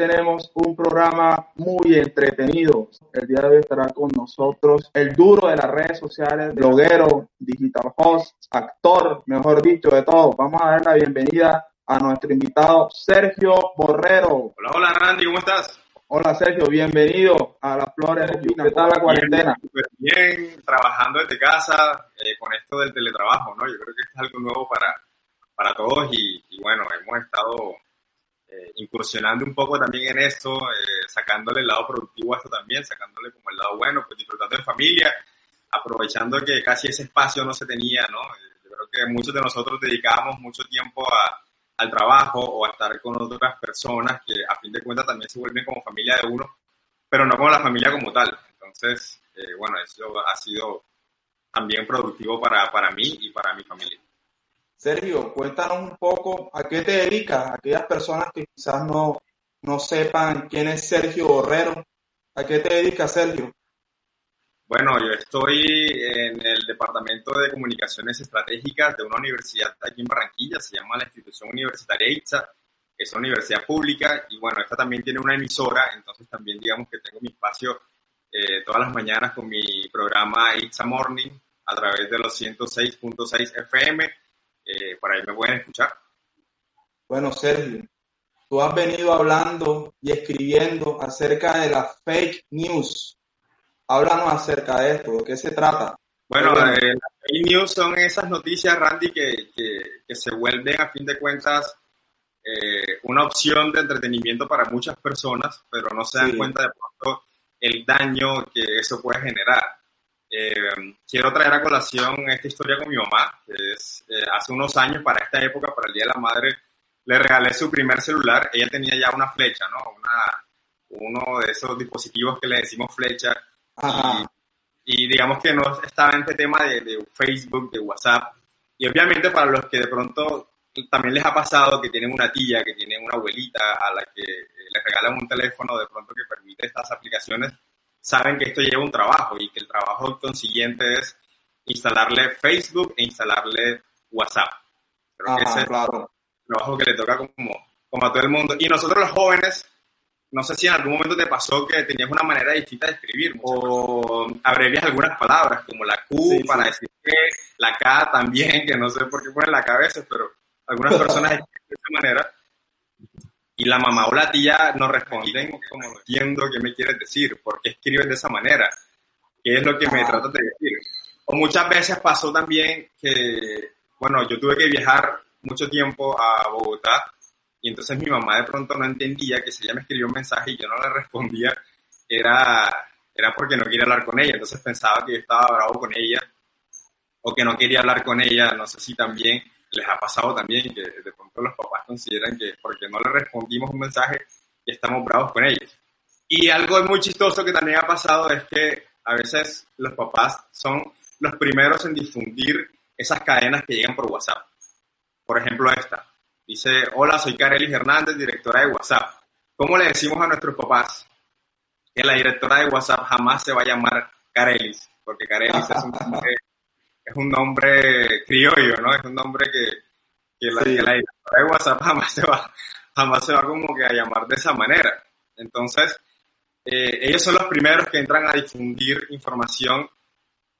Tenemos un programa muy entretenido. El día de hoy estará con nosotros el duro de las redes sociales, bloguero, digital host, actor, mejor dicho, de todo. Vamos a dar la bienvenida a nuestro invitado Sergio Borrero. Hola, hola Randy, ¿cómo estás? Hola Sergio, bienvenido a las Flores. ¿Qué tal la cuarentena? Bien, bien, trabajando desde casa eh, con esto del teletrabajo, ¿no? Yo creo que es algo nuevo para, para todos y, y bueno, hemos estado eh, incursionando un poco también en esto, eh, sacándole el lado productivo a esto también, sacándole como el lado bueno, pues disfrutando en familia, aprovechando que casi ese espacio no se tenía, ¿no? Yo creo que muchos de nosotros dedicábamos mucho tiempo a, al trabajo o a estar con otras personas que a fin de cuentas también se vuelven como familia de uno, pero no como la familia como tal. Entonces, eh, bueno, eso ha sido también productivo para, para mí y para mi familia. Sergio, cuéntanos un poco a qué te dedicas, aquellas personas que quizás no, no sepan quién es Sergio Borrero. ¿A qué te dedicas, Sergio? Bueno, yo estoy en el Departamento de Comunicaciones Estratégicas de una universidad aquí en Barranquilla, se llama la Institución Universitaria ITSA, es una universidad pública y bueno, esta también tiene una emisora, entonces también digamos que tengo mi espacio eh, todas las mañanas con mi programa ITSA Morning a través de los 106.6 FM eh, por ahí me pueden escuchar. Bueno, Sergio, tú has venido hablando y escribiendo acerca de las fake news. Háblanos acerca de esto, ¿de qué se trata? Bueno, eh, las fake news son esas noticias, Randy, que, que, que se vuelven a fin de cuentas eh, una opción de entretenimiento para muchas personas, pero no se dan Sí. cuenta de pronto el daño que eso puede generar. Eh, quiero traer a colación esta historia con mi mamá, que es eh, hace unos años, para esta época, para el Día de la Madre, le regalé su primer celular. Ella tenía ya una flecha, ¿no? Una, uno de esos dispositivos que le decimos flecha. Ajá. Y, y digamos que no estaba en este tema de, de Facebook, de WhatsApp. Y obviamente para los que de pronto también les ha pasado que tienen una tía, que tienen una abuelita a la que eh, les regalan un teléfono de pronto que permite estas aplicaciones, saben que esto lleva un trabajo y que el trabajo consiguiente es instalarle Facebook e instalarle WhatsApp. Creo que ese Ajá, es claro. el trabajo que le toca como, como a todo el mundo. Y nosotros los jóvenes, no sé si en algún momento te pasó que tenías una manera distinta de escribir o abrevias algunas palabras como la Q Sí, para sí. decir que, la K también, que no sé por qué ponen la K a veces, pero algunas personas escriben de esa manera. Y la mamá o la tía nos responden como no entiendo qué me quieres decir, por qué escribes de esa manera, qué es lo que me Ah. tratas de decir. O muchas veces pasó también que, bueno, yo tuve que viajar mucho tiempo a Bogotá y entonces mi mamá de pronto no entendía que si ella me escribió un mensaje y yo no le respondía, era, era porque no quería hablar con ella. Entonces pensaba que yo estaba bravo con ella o que no quería hablar con ella. No sé si también les ha pasado también que de pronto los papás consideran que porque no le respondimos un mensaje estamos bravos con ellos. Y algo muy chistoso que también ha pasado es que a veces los papás son los primeros en difundir esas cadenas que llegan por WhatsApp. Por ejemplo, esta. Dice, hola, soy Karelis Hernández, directora de WhatsApp. ¿Cómo le decimos a nuestros papás que la directora de WhatsApp jamás se va a llamar Karelis? Porque Karelis es un nombre, es un nombre criollo, ¿no? Es un nombre que, que, la, Sí. que la de WhatsApp jamás se va, jamás se va como que a llamar de esa manera. Entonces, eh, ellos son los primeros que entran a difundir información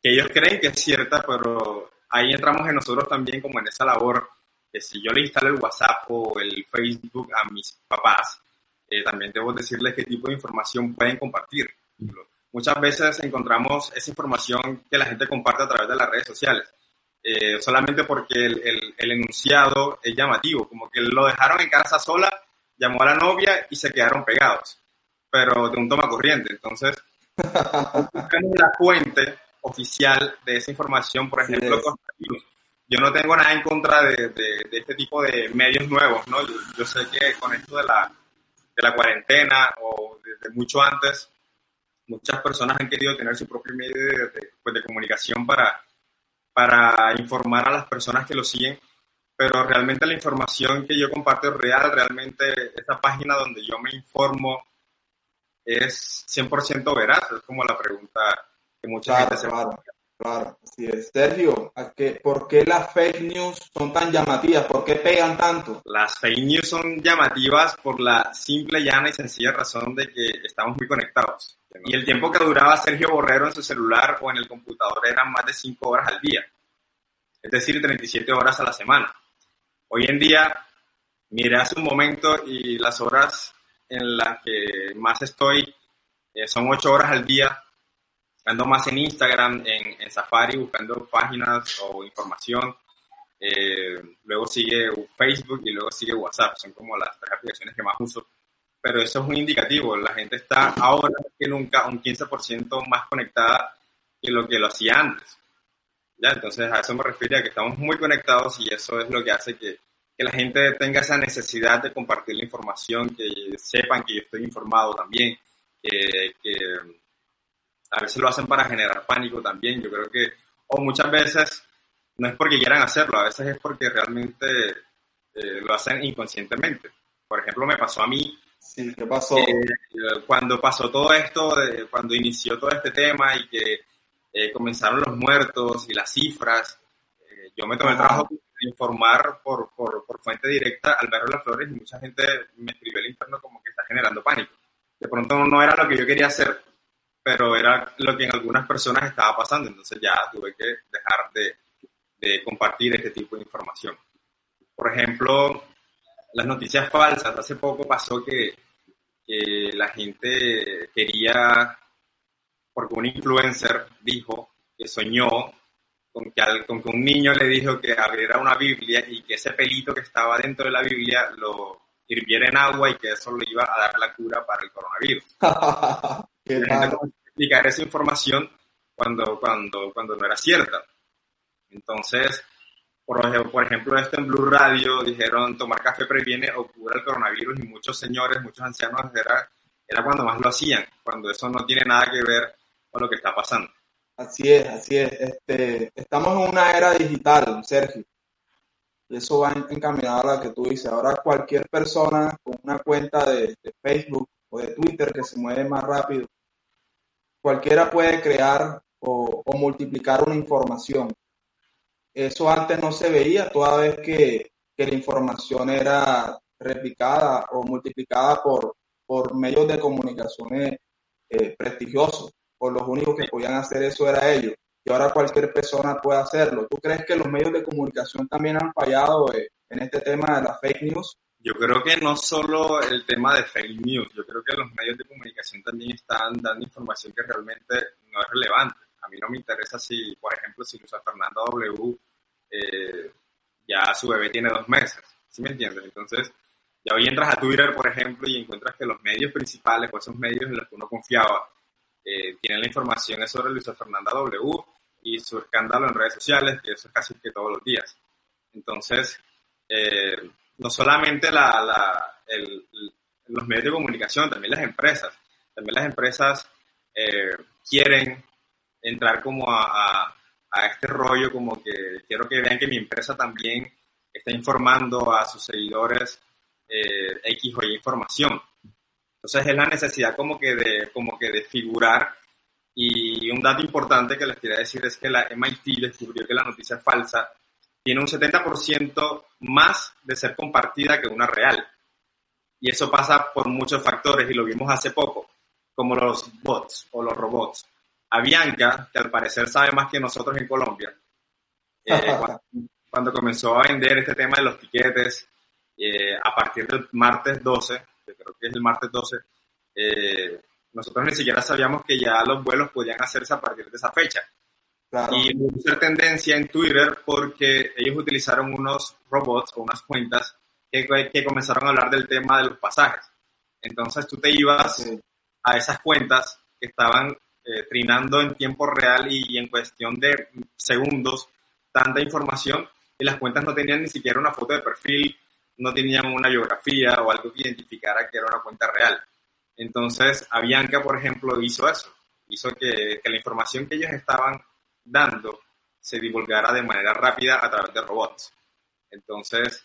que ellos creen que es cierta, pero ahí entramos en nosotros también como en esa labor que si yo le instalo el WhatsApp o el Facebook a mis papás, eh, también debo decirles qué tipo de información pueden compartir. Muchas veces encontramos esa información que la gente comparte a través de las redes sociales, eh, solamente porque el, el, el enunciado es llamativo, como que lo dejaron en casa sola, llamó a la novia y se quedaron pegados. pero de un toma corriente. Entonces, buscamos la fuente oficial de esa información, por ejemplo, yo no tengo nada en contra de, de, este tipo de medios nuevos, ¿no? Yo, sé que con esto de la, de la cuarentena o desde mucho antes, muchas personas han querido tener su propio medio de, pues, de comunicación para, para informar a las personas que lo siguen, pero realmente la información que yo comparto es real, realmente esta página donde yo me informo es 100% veraz, es como la pregunta que mucha gente se claro, claro, así. Sergio, ¿por qué las fake news son tan llamativas? ¿Por qué pegan tanto? Las fake news son llamativas por la simple, llana y sencilla razón de que estamos muy conectados. Y el tiempo que duraba Sergio Borrero en su celular o en el computador eran más de 5 horas al día, es decir, 37 horas a la semana. Hoy en día, miré hace un momento y las horas en las que más estoy eh, son 8 horas al día. Ando más en Instagram, en, Safari, buscando páginas o información. Eh, luego sigue Facebook y luego sigue WhatsApp. Son como las tres aplicaciones que más uso pero eso es un indicativo. La gente está ahora que nunca un 15% más conectada que lo que lo hacía antes. ¿Ya? Entonces a eso me refiero, a que estamos muy conectados y eso es lo que hace que, que la gente tenga esa necesidad de compartir la información, que sepan que yo estoy informado también, que, que a veces lo hacen para generar pánico también. Yo creo que, o muchas veces no es porque quieran hacerlo, a veces es porque realmente eh, lo hacen inconscientemente. Por ejemplo, me pasó a mí Sí, ¿qué pasó? Eh, cuando pasó todo esto, cuando inició todo este tema y que eh, comenzaron los muertos y las cifras, eh, yo me tomé el trabajo de informar por, por, por, fuente directa al de Las Flores y mucha gente me escribió al interno como que está generando pánico. De pronto no era lo que yo quería hacer, pero era lo que en algunas personas estaba pasando, entonces ya tuve que dejar de, de compartir este tipo de información. Por ejemplo, las noticias falsas. Hace poco pasó que, la gente quería, porque un influencer dijo que soñó con que, con que un niño le dijo que abriera una Biblia y que ese pelito que estaba dentro de la Biblia lo hirviera en agua y que eso le iba a dar la cura para el coronavirus. Qué explicar esa información cuando, cuando, cuando no era cierta. Entonces, por ejemplo, esto en Blue Radio dijeron tomar café previene o cura el coronavirus y muchos señores, muchos ancianos era, era cuando más lo hacían, cuando eso no tiene nada que ver con lo que está pasando. Así es, así es. Este, estamos en una era digital, Sergio. Y eso va encaminado a lo que tú dices. Ahora cualquier persona con una cuenta de, Facebook o de Twitter que se mueve más rápido, cualquiera puede crear o multiplicar una información. Eso antes no se veía, toda vez que, la información era replicada o multiplicada por, medios de comunicaciones eh, prestigiosos, o los únicos que podían hacer eso era ellos. Y ahora cualquier persona puede hacerlo. ¿Tú crees que los medios de comunicación también han fallado eh, en este tema de las fake news? Yo creo que no solo el tema de fake news, yo creo que los medios de comunicación también están dando información que realmente no es relevante. A mí no me interesa si, por ejemplo, si Luisa Fernanda W eh, ya su bebé tiene dos meses, ¿sí me entiendes? Entonces, ya hoy entras a Twitter, por ejemplo, y encuentras que los medios principales, o esos medios en los que uno confiaba, eh, tienen la información sobre Luisa Fernanda W y su escándalo en redes sociales, que eso es casi que todos los días. Entonces, eh, no solamente la, la, los medios de comunicación, también las empresas. También las empresas quieren entrar como a, a este rollo como que quiero que vean que mi empresa también está informando a sus seguidores eh, X o Y información. Entonces es la necesidad como que de, como que de figurar y un dato importante que les quería decir es que la MIT descubrió que la noticia falsa tiene un 70% más de ser compartida que una real. Y eso pasa por muchos factores y lo vimos hace poco, como los bots o los robots a Bianca, que al parecer sabe más que nosotros en Colombia, eh, cuando, comenzó a vender este tema de los tiquetes, eh, a partir del martes 12, que creo que es el martes 12, eh, nosotros ni siquiera sabíamos que ya los vuelos podían hacerse a partir de esa fecha. Y hubo tendencia en Twitter porque ellos utilizaron unos robots o unas cuentas que, que, comenzaron a hablar del tema de los pasajes. Entonces tú te ibas a esas cuentas que estaban eh, trinando en tiempo real y, en cuestión de segundos tanta información y las cuentas no tenían ni siquiera una foto de perfil, no tenían una biografía o algo que identificara que era una cuenta real. Entonces, Avianca, por ejemplo, hizo eso, hizo que, que la información que ellos estaban dando se divulgara de manera rápida a través de robots. Entonces,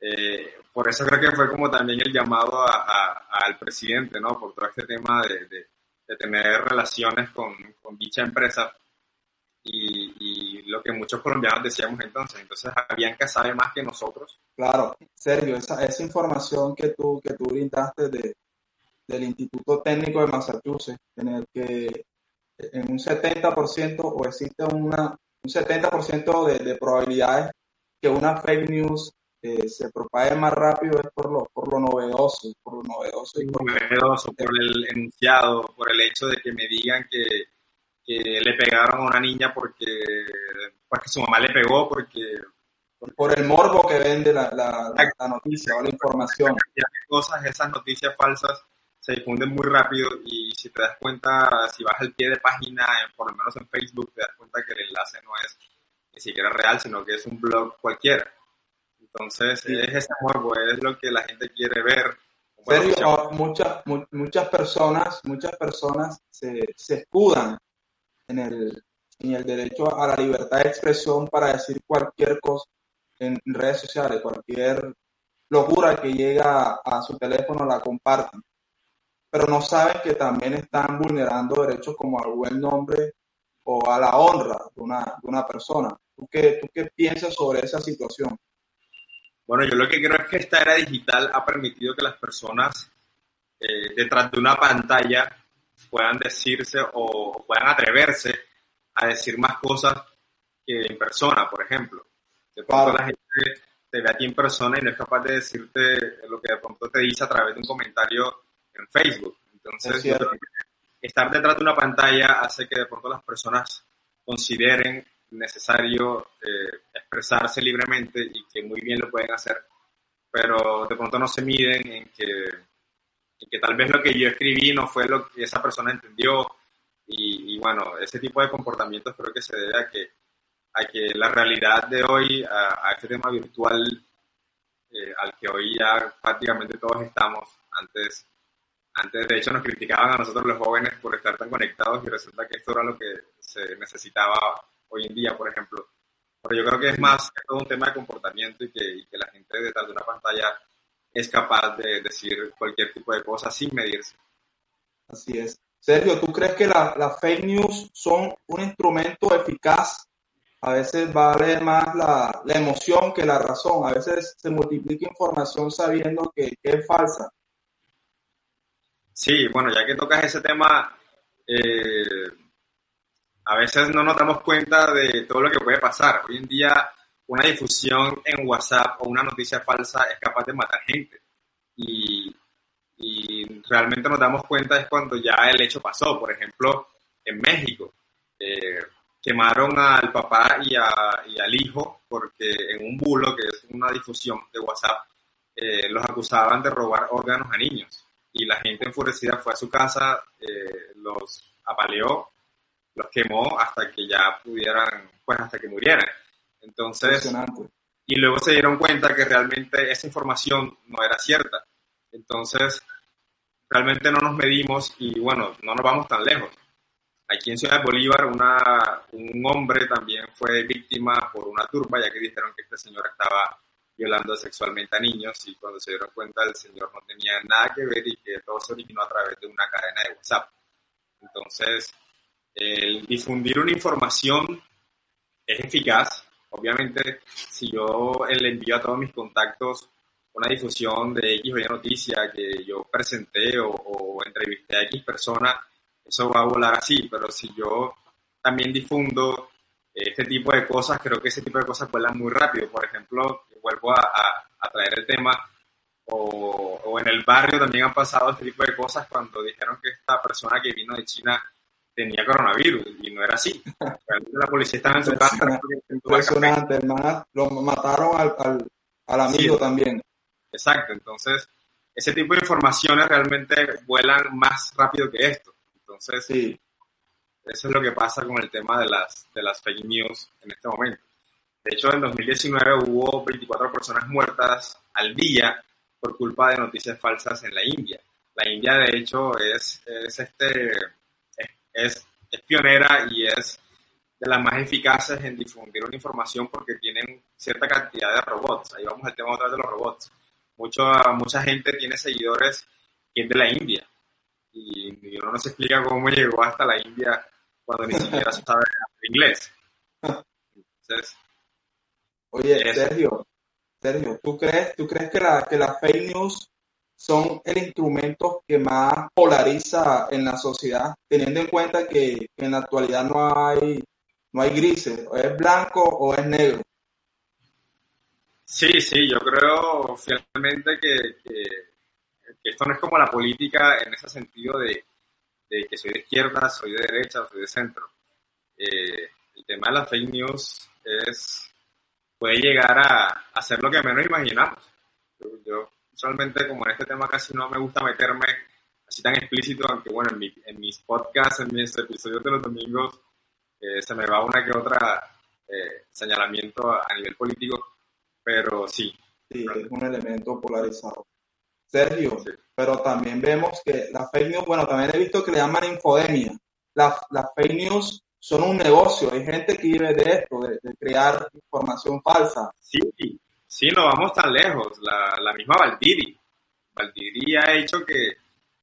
eh, por eso creo que fue como también el llamado al presidente, ¿no? Por todo este tema de, de, tener relaciones con, dicha empresa y, y, lo que muchos colombianos decíamos entonces. Entonces, Avianca sabe más que nosotros. Claro, Sergio, esa, esa información que tú, que tú brindaste de, del Instituto Técnico de Massachusetts, en el que en un 70% o existe una, un 70% de, de probabilidades que una fake news eh, se propague más rápido es por lo, por lo novedoso, por lo novedoso. Y por, novedoso, por el enunciado, por el hecho de que me digan que, que le pegaron a una niña porque, porque su mamá le pegó, porque... Por el morbo que vende la, la, la noticia o la información. Cosas, esas noticias falsas se difunden muy rápido y si te das cuenta, si vas al pie de página, por lo menos en Facebook, te das cuenta que el enlace no es ni siquiera real, sino que es un blog cualquiera. Entonces, es ese morbo, es lo que la gente quiere ver. Serio, muchas, muchas personas, muchas personas se, se escudan en el, en el derecho a la libertad de expresión para decir cualquier cosa en redes sociales, cualquier locura que llega a su teléfono la comparten pero no saben que también están vulnerando derechos como al buen nombre o a la honra de una, de una persona. ¿Tú qué, ¿Tú qué piensas sobre esa situación? Bueno, yo lo que creo es que esta era digital ha permitido que las personas eh, detrás de una pantalla puedan decirse o puedan atreverse a decir más cosas que en persona, por ejemplo. De pronto la gente te ve a ti en persona y no es capaz de decirte lo que de pronto te dice a través de un comentario en Facebook. Entonces, estar detrás de una pantalla hace que de pronto las personas consideren necesario eh, expresarse libremente y que muy bien lo pueden hacer, pero de pronto no se miden en que, en que tal vez lo que yo escribí no fue lo que esa persona entendió y, bueno, ese tipo de comportamientos creo que se debe a que, a que la realidad de hoy, a, este tema virtual eh, al que hoy ya prácticamente todos estamos, antes antes, de hecho, nos criticaban a nosotros los jóvenes por estar tan conectados y resulta que esto era lo que se necesitaba hoy en día, por ejemplo. Pero yo creo que es más es todo un tema de comportamiento y que, que la gente detrás de una pantalla es capaz de decir cualquier tipo de cosa sin medirse. Así es. Sergio, ¿tú crees que las fake news son un instrumento eficaz? A veces vale más la, la, emoción que la razón. A veces se multiplica información sabiendo que, que es falsa. Sí, bueno, ya que tocas ese tema, eh, a veces no nos damos cuenta de todo lo que puede pasar. Hoy en día, una difusión en WhatsApp o una noticia falsa es capaz de matar gente. Y, realmente nos damos cuenta es cuando ya el hecho pasó. Por ejemplo, en México, eh, quemaron al papá y, al hijo porque en un bulo, que es una difusión de WhatsApp, eh, los acusaban de robar órganos a niños y la gente enfurecida fue a su casa, eh, los apaleó, los quemó hasta que ya pudieran, pues hasta que murieran. Entonces, y luego se dieron cuenta que realmente esa información no era cierta. Entonces, realmente no nos medimos y bueno, no nos vamos tan lejos. Aquí en Ciudad de Bolívar, una, un hombre también fue víctima por una turba, ya que dijeron que este señor estaba violando sexualmente a niños y cuando se dieron cuenta el señor no tenía nada que ver y que todo se originó a través de una cadena de WhatsApp. Entonces, el difundir una información es eficaz. Obviamente, si yo le envío a todos mis contactos una difusión de X o Y noticia que yo presenté o, o entrevisté a X persona, eso va a volar así, pero si yo también difundo este tipo de cosas, creo que ese tipo de cosas vuelan muy rápido. Por ejemplo, vuelvo a, a, traer el tema, o, o, en el barrio también han pasado este tipo de cosas cuando dijeron que esta persona que vino de China tenía coronavirus y no era así. La policía estaba en su casa. Impresionante, hermano. Lo mataron al, al, al amigo también. Exacto, entonces ese tipo de informaciones realmente vuelan más rápido que esto. Entonces, Sí, eso es lo que pasa con el tema de las, de las fake news en este momento. De hecho, en 2019 hubo 24 personas muertas al día por culpa de noticias falsas en la India. La India, de hecho, es, es, este, es, pionera y es de las más eficaces en difundir una información porque tienen cierta cantidad de robots. Ahí vamos al tema otra vez de los robots. Mucho, mucha gente tiene seguidores que es de la India y, uno no se explica cómo llegó hasta la India cuando ni siquiera sabe inglés. Entonces, Oye, Eso. Sergio, Sergio, ¿tú crees, tú crees que, la, que las fake news son el instrumento que más polariza en la sociedad, teniendo en cuenta que, en la actualidad no hay, no hay grises, o es blanco o es negro? sí, sí, yo creo fielmente que, que, que esto no es como la política en ese sentido de, de que soy de izquierda, soy de derecha, soy de centro. Eh, el tema de las fake news es puede llegar a, a ser lo que menos imaginamos. Yo, yo como en este tema casi no me gusta meterme así tan explícito, aunque bueno, en, mi- en mis podcasts, en mis episodios de los domingos, eh, se me va una que otra eh, señalamiento a, a nivel político, pero sí, Sí, es un elemento polarizado. Sergio, Sí. pero también vemos que las fake news, bueno, también he visto que le llaman infodemia. Las, las fake news son un negocio, hay gente que vive de esto, de, de crear información falsa. sí, sí, no vamos tan lejos. La, la misma Valdiri. Valdiri ha hecho que,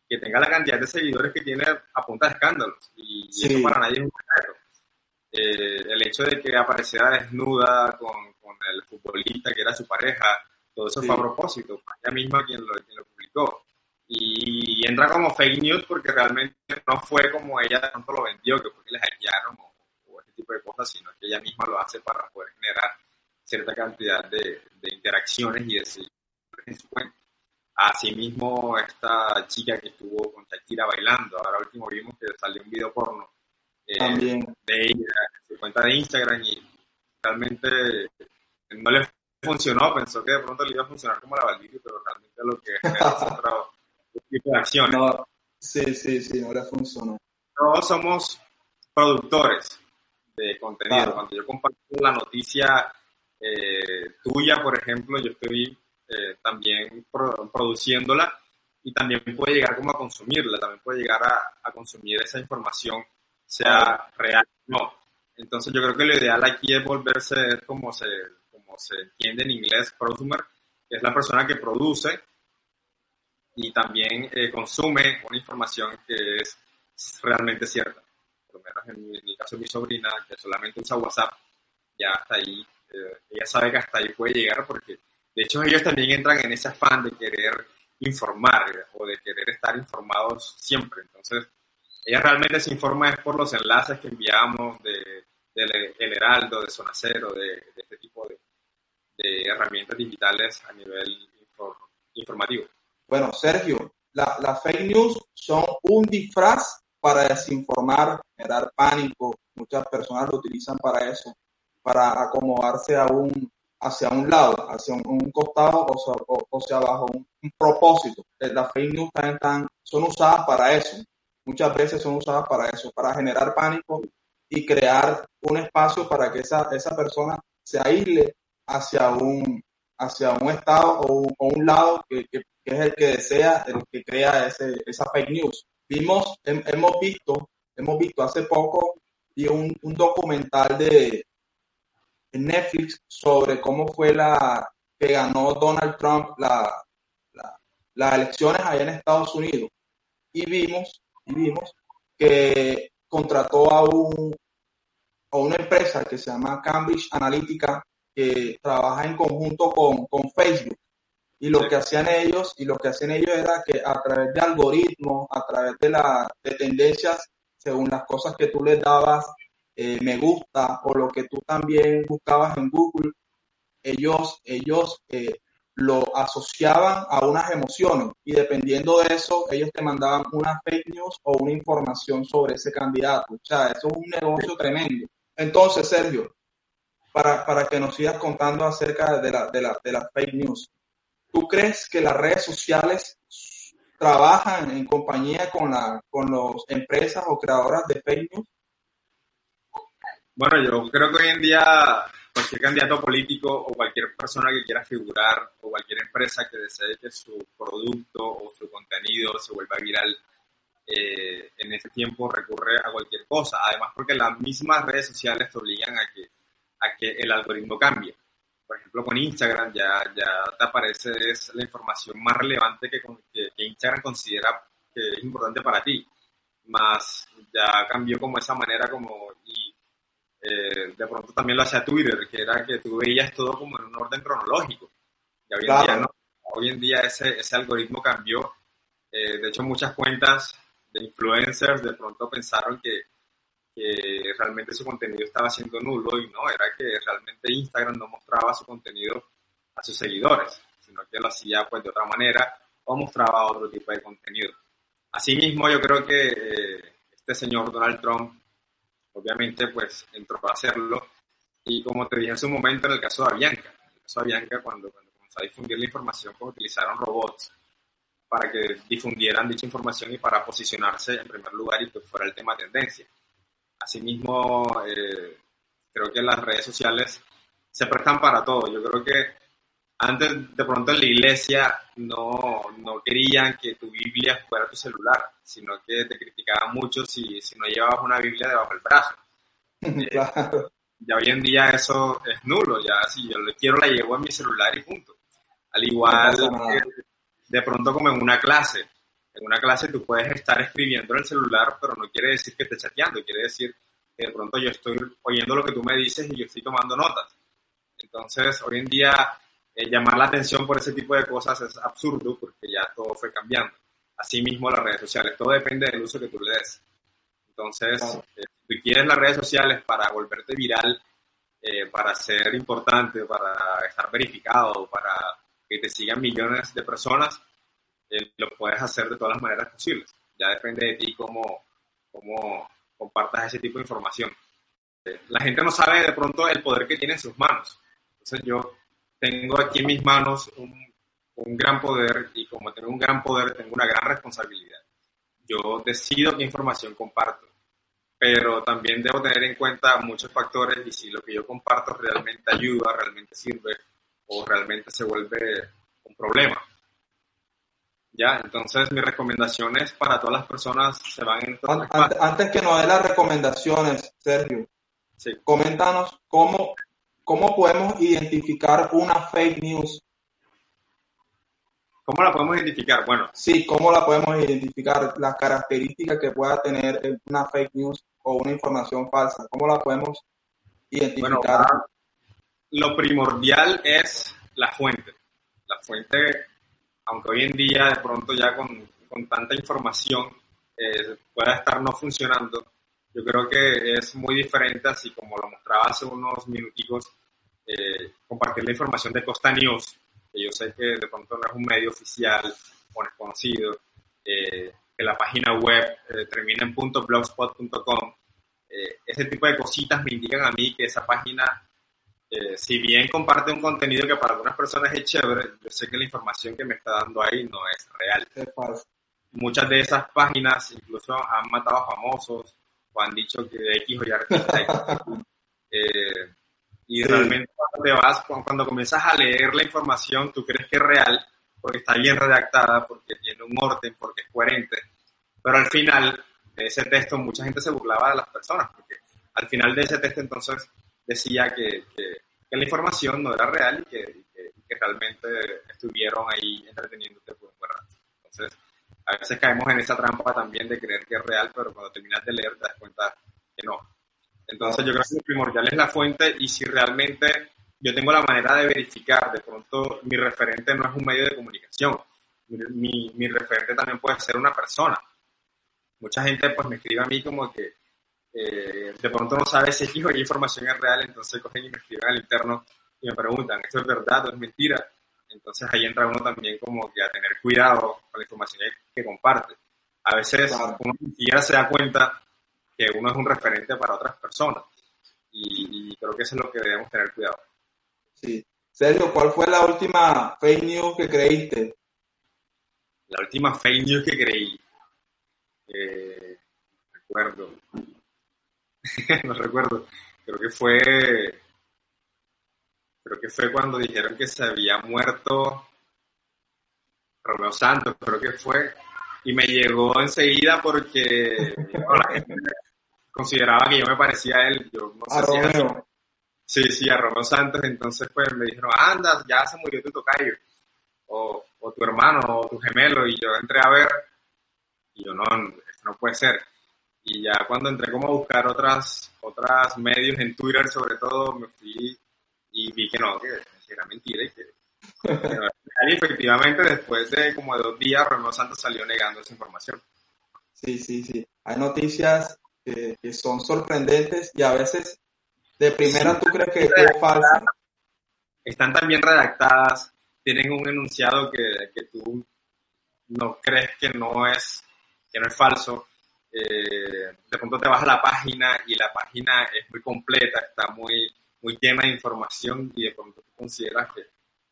que tenga la cantidad de seguidores que tiene a punta de escándalos. Y, y Sí. eso para nadie es un secreto. Eh, el hecho de que apareciera desnuda con, con el futbolista que era su pareja, todo eso Sí. fue a propósito, fue ella misma quien lo, quien lo publicó. Y, entra como fake news porque realmente no fue como ella de pronto lo vendió, que fue que le hackearon o, o ese tipo de cosas, sino que ella misma lo hace para poder generar cierta cantidad de, de interacciones y de seguidores en su cuenta. Asimismo, esta chica que estuvo con Shakira bailando, ahora último vimos que salió un video porno eh, También. de ella en su cuenta de Instagram y realmente no le funcionó, pensó que de pronto le iba a funcionar como la Valdivia, pero realmente lo que es tipo de acciones. No, sí, sí, sí, le funciona. Todos somos productores de contenido. Claro. Cuando yo comparto la noticia eh, tuya, por ejemplo, yo estoy eh, también pro- produciéndola y también puede llegar como a consumirla, también puede llegar a, a consumir esa información, sea real o no. Entonces yo creo que lo ideal aquí es volverse, como se, como se entiende en inglés, prosumer, que es la persona que produce y también eh, consume una información que es realmente cierta. Por lo menos en, en el caso de mi sobrina, que solamente usa WhatsApp, ya hasta ahí, eh, ella sabe que hasta ahí puede llegar porque de hecho ellos también entran en ese afán de querer informar o de querer estar informados siempre. Entonces, ella realmente se informa es por los enlaces que enviamos de, del El Heraldo, de Zona Cero, de, de este tipo de, de herramientas digitales a nivel infor- informativo. Bueno, Sergio, la- las fake news son un disfraz para desinformar, generar pánico. Muchas personas lo utilizan para eso, para acomodarse a un, hacia un lado, hacia un, costado o, sea, o, sea, bajo un, propósito. Eh, Las fake news también están- son usadas para eso. Muchas veces son usadas para eso, para generar pánico y crear un espacio para que esa, esa persona se aísle hacia un, hacia un estado o un, lado que- es el que desea, el que crea ese, esa fake news. Vimos, hem- hemos visto, hemos visto hace poco un, un documental de Netflix sobre cómo fue la que ganó Donald Trump la, la- las elecciones allá en Estados Unidos. Y vimos, y vimos que contrató a un a una empresa que se llama Cambridge Analytica que trabaja en conjunto con, con Facebook. Y lo que hacían ellos, y lo que hacían ellos era que a través de algoritmos, a través de la de tendencias, según las cosas que tú les dabas eh, me gusta o lo que tú también buscabas en Google, ellos, ellos eh, lo asociaban a unas emociones y dependiendo de eso, ellos te mandaban una fake news o una información sobre ese candidato. O sea, eso es un negocio tremendo. Entonces, Sergio, para, para que nos sigas contando acerca de la, de la, de la fake news. ¿Tú crees que las redes sociales trabajan en compañía con, la, con las empresas o creadoras de fake news? Bueno, yo creo que hoy en día cualquier candidato político o cualquier persona que quiera figurar o cualquier empresa que desee que su producto o su contenido se vuelva viral, eh, en este tiempo recurre a cualquier cosa. Además, porque las mismas redes sociales te obligan a que, a que el algoritmo cambie. Por ejemplo, con Instagram ya, ya te aparece es la información más relevante que, que, que Instagram considera que es importante para ti. Más ya cambió como esa manera como y eh, de pronto también lo hacía Twitter, que era que tú veías todo como en un orden cronológico. Y hoy en día no. Hoy en día ese, ese algoritmo cambió. Eh, de hecho, muchas cuentas de influencers de pronto pensaron que, que realmente su contenido estaba siendo nulo y no, era que realmente Instagram no mostraba su contenido a sus seguidores, sino que lo hacía pues de otra manera o mostraba otro tipo de contenido. Asimismo, yo creo que eh, este señor Donald Trump obviamente pues entró a hacerlo y como te dije en su momento en el caso de Avianca, en el caso de Avianca cuando, cuando comenzó a difundir la información pues utilizaron robots para que difundieran dicha información y para posicionarse en primer lugar y que fuera el tema tendencia. Asimismo, eh, creo que las redes sociales se prestan para todo. Yo creo que antes de pronto en la iglesia no, no querían que tu Biblia fuera tu celular, sino que te criticaban mucho si, si no llevabas una Biblia debajo del brazo. Claro. Ya hoy en día eso es nulo, ya si yo le quiero la llevo en mi celular y punto. Al igual de pronto como en una clase. En una clase tú puedes estar escribiendo en el celular, pero no quiere decir que estés chateando, quiere decir que de pronto yo estoy oyendo lo que tú me dices y yo estoy tomando notas. Entonces, hoy en día, eh, llamar la atención por ese tipo de cosas es absurdo porque ya todo fue cambiando. Asimismo, las redes sociales, todo depende del uso que tú le des. Entonces, eh, si tú quieres las redes sociales para volverte viral, eh, para ser importante, para estar verificado, para que te sigan millones de personas, eh, lo puedes hacer de todas las maneras posibles. Ya depende de ti cómo, cómo compartas ese tipo de información. Eh, la gente no sabe de pronto el poder que tiene en sus manos. Entonces yo tengo aquí en mis manos un, un gran poder y como tengo un gran poder, tengo una gran responsabilidad. Yo decido qué información comparto, pero también debo tener en cuenta muchos factores y si lo que yo comparto realmente ayuda, realmente sirve o realmente se vuelve un problema. Ya, entonces mi recomendación es para todas las personas se van en an- Antes que nos dé las recomendaciones, Sergio, Sí. coméntanos cómo, cómo podemos identificar una fake news. ¿Cómo la podemos identificar? Bueno, Sí, cómo la podemos identificar, las características que pueda tener una fake news o una información falsa. ¿Cómo la podemos bueno, identificar? lo primordial es la fuente. La fuente, aunque hoy en día de pronto ya con, con tanta información eh, pueda estar no funcionando, yo creo que es muy diferente, así como lo mostraba hace unos minuticos, eh, compartir la información de Costa News, que yo sé que de pronto no es un medio oficial o no es conocido, eh, que la página web eh, termina en .blogspot.com. Ese tipo de cositas me indican a mí que esa página eh, si bien comparte un contenido que para algunas personas es chévere, yo sé que la información que me está dando ahí no es real. Es. Muchas de esas páginas incluso han matado a famosos o han dicho que X o Y artista. eh, y Sí. realmente cuando te vas, cu- cuando comienzas a leer la información, tú crees que es real porque está bien redactada, porque tiene un orden, porque es coherente. Pero al final de ese texto mucha gente se burlaba de las personas porque al final de ese texto entonces decía que, que- la información no era real y que, que- realmente estuvieron ahí entreteniéndote por un buen rato. Entonces, a veces caemos en esa trampa también de creer que es real, pero cuando terminas de leer te das cuenta que no. Entonces, yo creo que lo primordial es la fuente y si realmente yo tengo la manera de verificar, de pronto mi referente no es un medio de comunicación, mi, mi referente también puede ser una persona. Mucha gente pues me escribe a mí como que eh, de pronto no sabe si X o Y información es real, entonces cogen y me escriben al interno y me preguntan, ¿esto es verdad o es mentira? Entonces ahí entra uno también como que a tener cuidado con la información que, comparte. A veces Claro. uno ni siquiera se da cuenta que uno es un referente para otras personas y, y creo que eso es lo que debemos tener cuidado. Sí. Sergio, ¿cuál fue la última fake news que creíste? La última fake news que creí. Eh, recuerdo. no recuerdo. Creo que fue. Creo que fue cuando dijeron que se había muerto Romeo Santos, creo que fue. Y me llegó enseguida porque la gente consideraba que yo me parecía a él. Yo no sé A si. Romeo. Sí, sí, a Romeo Santos. Entonces, pues me dijeron, anda, ya se murió tu tocayo. O, o tu hermano, o tu gemelo. Y yo entré a ver. Y yo, no, esto no puede ser. Y ya cuando entré como a buscar otras, otras medios en Twitter, sobre todo, me fui y vi que no, que, que era mentira y que. y efectivamente, después de como de dos días, Romeo Santos salió negando esa información. Sí, sí, sí. Hay noticias que, que son sorprendentes y a veces de primera tú crees que, es falsa. están tan bien redactadas, tienen un enunciado que, que tú no crees que no es, que no es falso. Eh, de pronto te vas a la página y la página es muy completa, está muy, muy llena de información y de pronto tú consideras que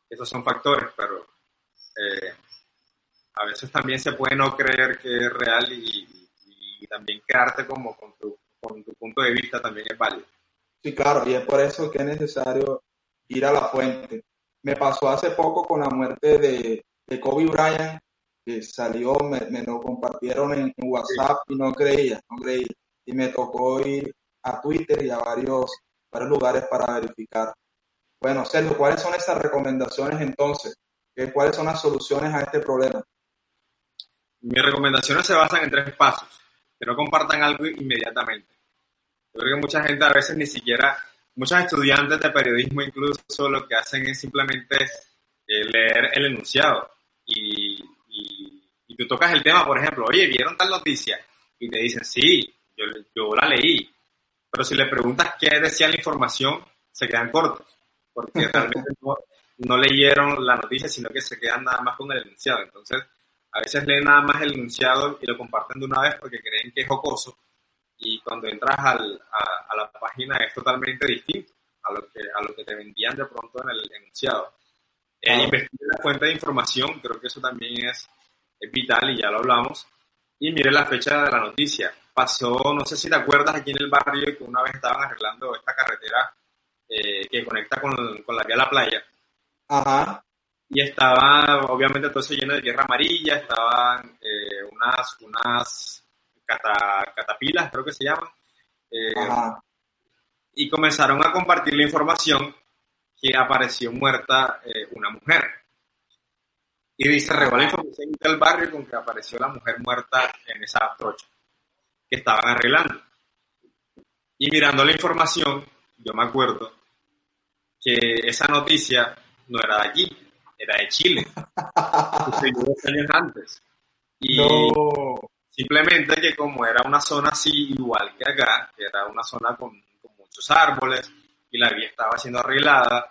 esos son factores, pero eh, a veces también se puede no creer que es real y, también quedarte como con tu, punto de vista también es válido. Sí, claro, y es por eso que es necesario ir a la fuente. Me pasó hace poco con la muerte de Kobe Bryant, que salió, me, me lo compartieron en, WhatsApp y no creía, no creía. Y me tocó ir a Twitter y a varios, varios lugares para verificar. Bueno, Sergio, ¿cuáles son esas recomendaciones entonces? ¿Qué- ¿Cuáles son las soluciones a este problema? Mis recomendaciones se basan en tres pasos. Que no compartan algo inmediatamente. Yo creo que mucha gente a veces ni siquiera, muchos estudiantes de periodismo incluso lo que hacen es simplemente eh, leer el enunciado. Y, y, y tú tocas el tema, por ejemplo, oye, ¿vieron tal noticia? Y te dicen, sí, yo, yo la leí. Pero si le preguntas qué decía la información, se quedan cortos. Porque realmente no, no leyeron la noticia, sino que se quedan nada más con el enunciado. Entonces, a veces leen nada más el enunciado y lo comparten de una vez porque creen que es jocoso y cuando entras al- a, a la página es totalmente distinto a lo que a lo que te vendían de pronto en el enunciado. Eh, Claro. investigue la fuente de información, creo que eso también es, es vital y ya lo hablamos. Y mire la fecha de la noticia. Pasó, no sé si te acuerdas, aquí en el barrio que una vez estaban arreglando esta carretera eh, que conecta con, con la vía a la playa Ajá, y estaba obviamente todo eso lleno de tierra amarilla, estaban eh, unas, unas cata- catapilas, creo que se llaman, eh, ajá. y comenzaron a compartir la información que apareció muerta eh, una mujer. Y regó la información del barrio con que apareció la mujer muerta en esa trocha que estaban arreglando. Y mirando la información, yo me acuerdo que esa noticia no era de aquí, era de Chile. Dos años antes. Y No. simplemente que como era una zona así igual que acá, que era una zona con, con muchos árboles y la vía estaba siendo arreglada,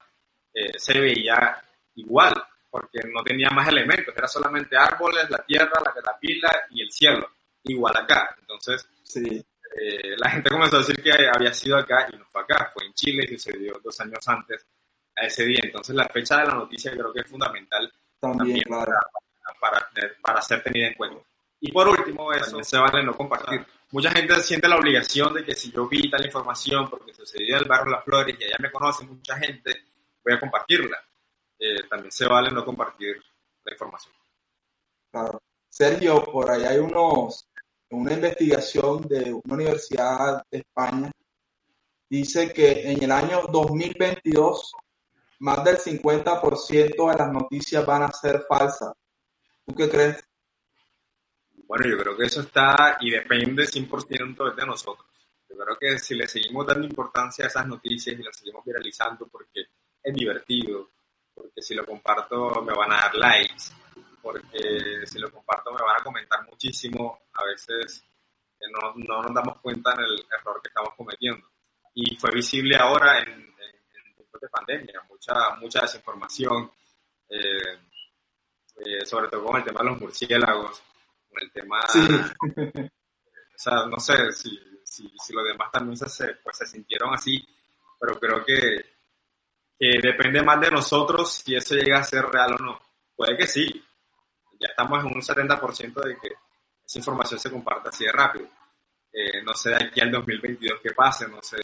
eh, se veía igual, porque no tenía más elementos, era solamente árboles, la tierra, la catapila y el cielo, igual acá. Entonces, Sí, eh, la gente comenzó a decir que había sido acá y no fue acá, fue en Chile y sucedió dos años antes a ese día. Entonces, la fecha de la noticia creo que es fundamental también, también claro. para, tener- para ser tenida en cuenta. Y por último, eso se vale no compartir. Mucha gente siente la obligación de que si yo vi tal información porque sucedió en el barrio Las Flores y allá me conoce mucha gente, voy a compartirla. Eh, también se vale no compartir la información. Sergio, por ahí hay unos, una investigación de una universidad de España. Dice que en el año 2022 más del 50% de las noticias van a ser falsas. ¿Tú qué crees? Bueno, yo creo que eso está y depende 100% de nosotros. Yo creo que si le seguimos dando importancia a esas noticias y las seguimos viralizando porque es divertido, porque si lo comparto me van a dar likes, porque si lo comparto me van a comentar muchísimo, a veces no, no nos damos cuenta en el error que estamos cometiendo. Y fue visible ahora en, en, en tiempos de pandemia, mucha, mucha desinformación, eh, eh, sobre todo con el tema de los murciélagos, con el tema, Sí. o sea, no sé si, si, si los demás también se, pues, se sintieron así, pero creo que, que depende más de nosotros si eso llega a ser real o no. Puede que sí. Ya estamos en un 70% de que esa información se comparta así de rápido. Eh, no sé de aquí al 2022 qué pase, no sé,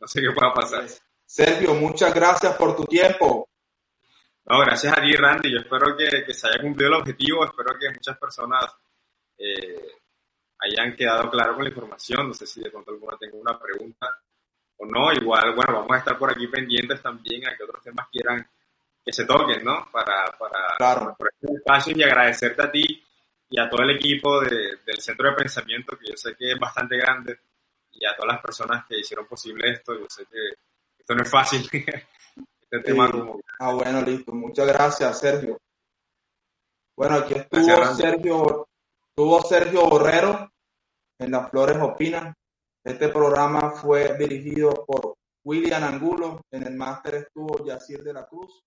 no sé qué pueda pasar. Sergio, muchas gracias por tu tiempo. No, gracias a ti, Randy. Yo espero que, que se haya cumplido el objetivo. Espero que muchas personas eh, hayan quedado claro con la información. No sé si de pronto alguna tenga una pregunta o no. Igual, bueno, vamos a estar por aquí pendientes también a que otros temas quieran que se toquen, ¿no? Para, para, claro. este espacio y agradecerte a ti y a todo el equipo de, del Centro de Pensamiento, que yo sé que es bastante grande, y a todas las personas que hicieron posible esto. Yo sé que esto no es fácil. este tema como... Ah, bueno, listo. Muchas gracias, Sergio. Bueno, aquí estuvo gracias, Sergio, estuvo Sergio Borrero en Las Flores Opinan. Este programa fue dirigido por William Angulo. En el máster estuvo Yacir de la Cruz.